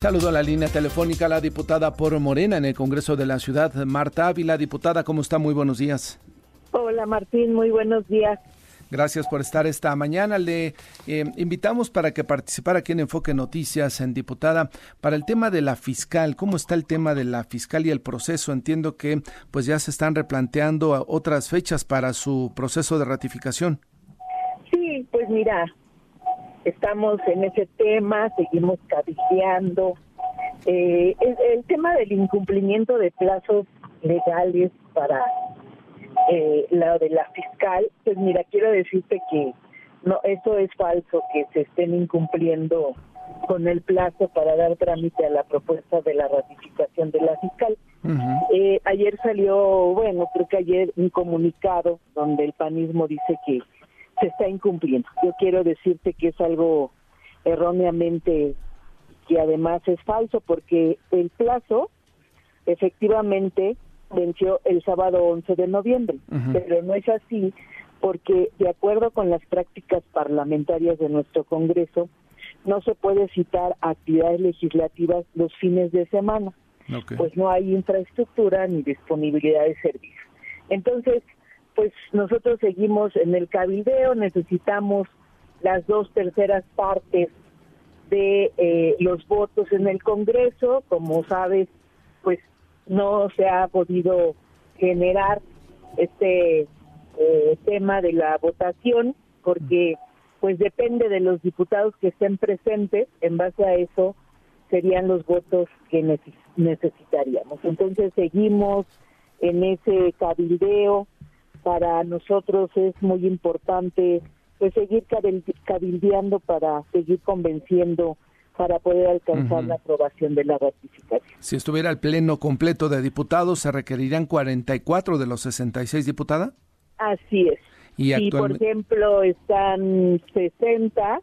Saludo a la línea telefónica a la diputada por Morena en el Congreso de la Ciudad, Marta Ávila. Diputada, ¿cómo está? Muy buenos días. Hola Martín, muy buenos días. Gracias por estar esta mañana. Le eh, invitamos para que participara aquí en Enfoque Noticias, en diputada, para el tema de la fiscal. ¿Cómo está el tema de la fiscal y el proceso? Entiendo que pues ya se están replanteando otras fechas para su proceso de ratificación. Sí, pues mira, estamos en ese tema, seguimos cabildeando. Eh, el, tema del incumplimiento de plazos legales para eh, la de la fiscal, pues mira, quiero decirte que no, eso es falso, que se estén incumpliendo con el plazo para dar trámite a la propuesta de la ratificación de la fiscal. eh, ayer salió, bueno, creo que ayer un comunicado donde el panismo dice que se está incumpliendo. Yo quiero decirte que es algo erróneamente que además es falso porque el plazo efectivamente venció el sábado 11 de noviembre, pero no es así porque de acuerdo con las prácticas parlamentarias de nuestro Congreso, no se puede citar actividades legislativas los fines de semana, pues no hay infraestructura ni disponibilidad de servicios. Entonces, pues nosotros seguimos en el cabildeo, necesitamos las dos terceras partes de eh, los votos en el Congreso, como sabes, pues no se ha podido generar este eh, tema de la votación porque pues depende de los diputados que estén presentes, en base a eso serían los votos que necesitaríamos. Entonces seguimos en ese cabildeo, para nosotros es muy importante pues seguir cabildeando para seguir convenciendo para poder alcanzar la aprobación de la ratificación. Si estuviera el pleno completo de diputados, ¿se requerirían 44 de los 66 diputadas? Así es. Y si, por ejemplo, están 60,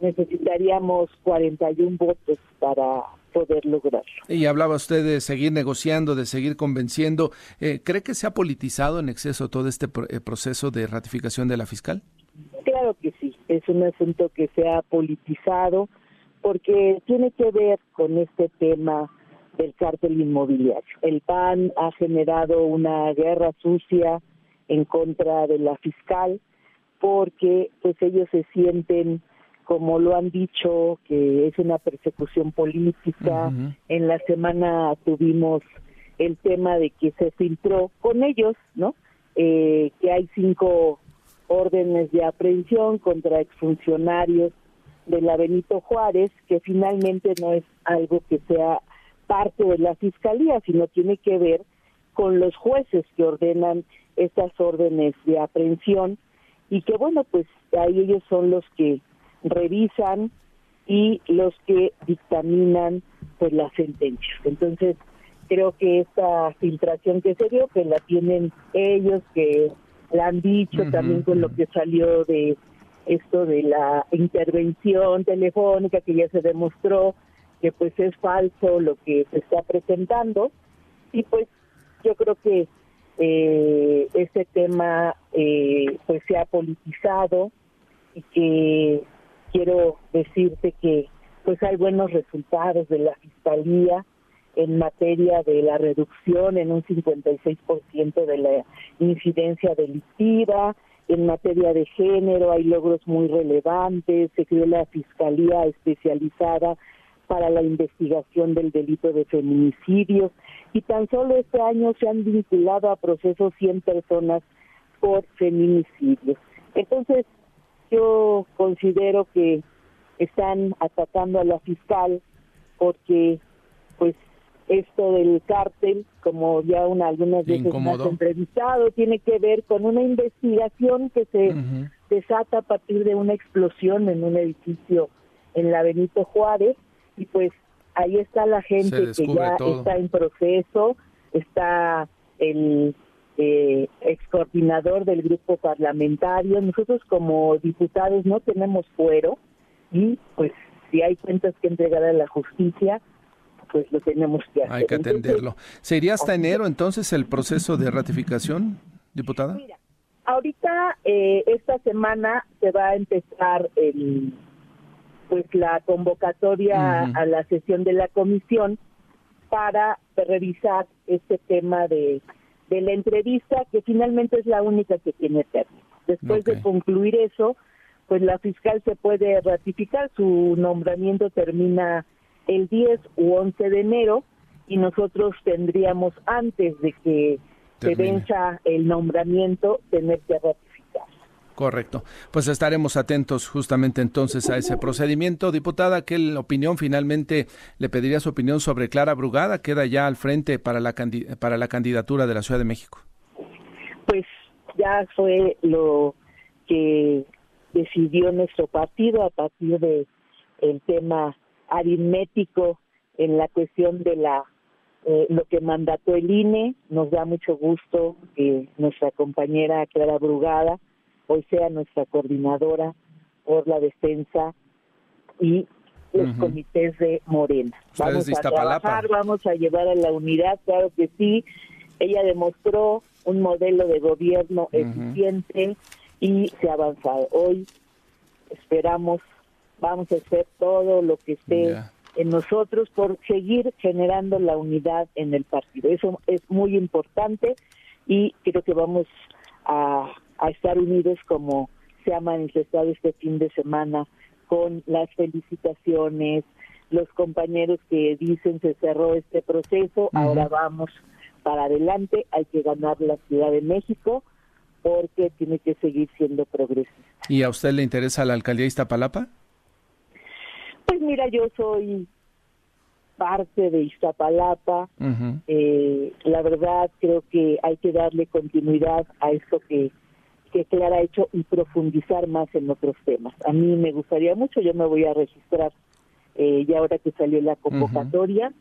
necesitaríamos 41 votos para poder lograrlo. Y hablaba usted de seguir negociando, de seguir convenciendo. Eh, ¿Cree que se ha politizado en exceso todo este eh, proceso de ratificación de la fiscal? Claro que sí, es un asunto que se ha politizado porque tiene que ver con este tema del cártel inmobiliario. El PAN ha generado una guerra sucia en contra de la fiscal porque pues ellos se sienten como lo han dicho, que es una persecución política. En la semana tuvimos el tema de que se filtró con ellos, ¿no? Eh, que hay cinco órdenes de aprehensión contra exfuncionarios de la Benito Juárez, que finalmente no es algo que sea parte de la fiscalía, sino tiene que ver con los jueces que ordenan estas órdenes de aprehensión y que bueno, pues ahí ellos son los que revisan y los que dictaminan pues las sentencias. Entonces, creo que esta filtración que se dio, que la tienen ellos, que la han dicho también con lo que salió de esto de la intervención telefónica que ya se demostró que pues es falso lo que se está presentando y pues yo creo que eh, este tema eh, pues se ha politizado y que quiero decirte que pues hay buenos resultados de la fiscalía en materia de la reducción en un 56% de la incidencia delictiva, en materia de género hay logros muy relevantes, se creó la Fiscalía Especializada para la investigación del delito de feminicidios y tan solo este año se han vinculado a procesos 100 personas por feminicidios. Entonces, yo considero que están atacando a la fiscal porque pues esto del cártel, como ya una, algunas veces más entrevistado, tiene que ver con una investigación que se desata a partir de una explosión en un edificio en la Benito Juárez y pues ahí está la gente que ya está en proceso, está el eh, ex coordinador del grupo parlamentario. Nosotros como diputados no tenemos fuero y pues si hay cuentas que entregar a la justicia, pues lo tenemos que hacer. Hay que atenderlo. ¿Sería hasta enero entonces el proceso de ratificación, diputada? Mira, ahorita eh, esta semana se va a empezar el, pues la convocatoria a la sesión de la comisión para revisar este tema de, de la entrevista, que finalmente es la única que tiene término. Después de concluir eso, pues la fiscal se puede ratificar, su nombramiento termina el 10 u 11 de enero y nosotros tendríamos antes de que se venza el nombramiento tener que ratificar. Correcto. Pues estaremos atentos justamente entonces a ese procedimiento. Diputada, ¿qué opinión finalmente le pediría su opinión sobre Clara Brugada? Queda ya al frente para la, para la candidatura de la Ciudad de México. Pues ya fue lo que decidió nuestro partido a partir de el tema aritmético en la cuestión de la eh, lo que mandató el INE. Nos da mucho gusto que nuestra compañera Clara Brugada hoy sea nuestra coordinadora por la defensa y los comités de Morena. Vamos a trabajar, vamos a llevar a la unidad, claro que sí. Ella demostró un modelo de gobierno eficiente y se ha avanzado. Hoy esperamos, vamos a hacer todo lo que esté en nosotros por seguir generando la unidad en el partido. Eso es muy importante y creo que vamos a, a estar unidos como se ha manifestado este fin de semana con las felicitaciones, los compañeros que dicen se cerró este proceso, ahora vamos para adelante, hay que ganar la Ciudad de México porque tiene que seguir siendo progresista. ¿Y a usted le interesa la alcaldía de Iztapalapa? Pues mira, yo soy parte de Iztapalapa. Eh, la verdad creo que hay que darle continuidad a esto que, que Clara ha hecho y profundizar más en otros temas. A mí me gustaría mucho, yo me voy a registrar eh, ya ahora que salió la convocatoria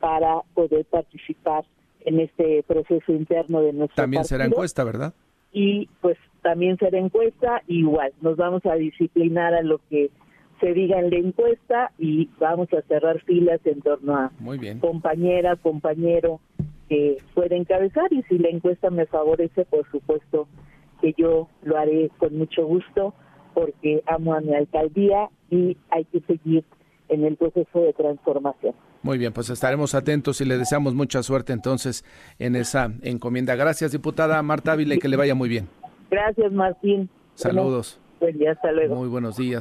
para poder participar en este proceso interno de nuestro También será encuesta, ¿verdad? Y pues también será encuesta, igual, nos vamos a disciplinar a lo que se diga en la encuesta y vamos a cerrar filas en torno a compañera, compañero que puede encabezar y si la encuesta me favorece, por supuesto que yo lo haré con mucho gusto porque amo a mi alcaldía y hay que seguir en el proceso de transformación. Muy bien, pues estaremos atentos y le deseamos mucha suerte entonces en esa encomienda. Gracias, diputada Marta Ávila, que le vaya muy bien. Gracias, Martín. Saludos. buen día, hasta luego. Muy buenos días.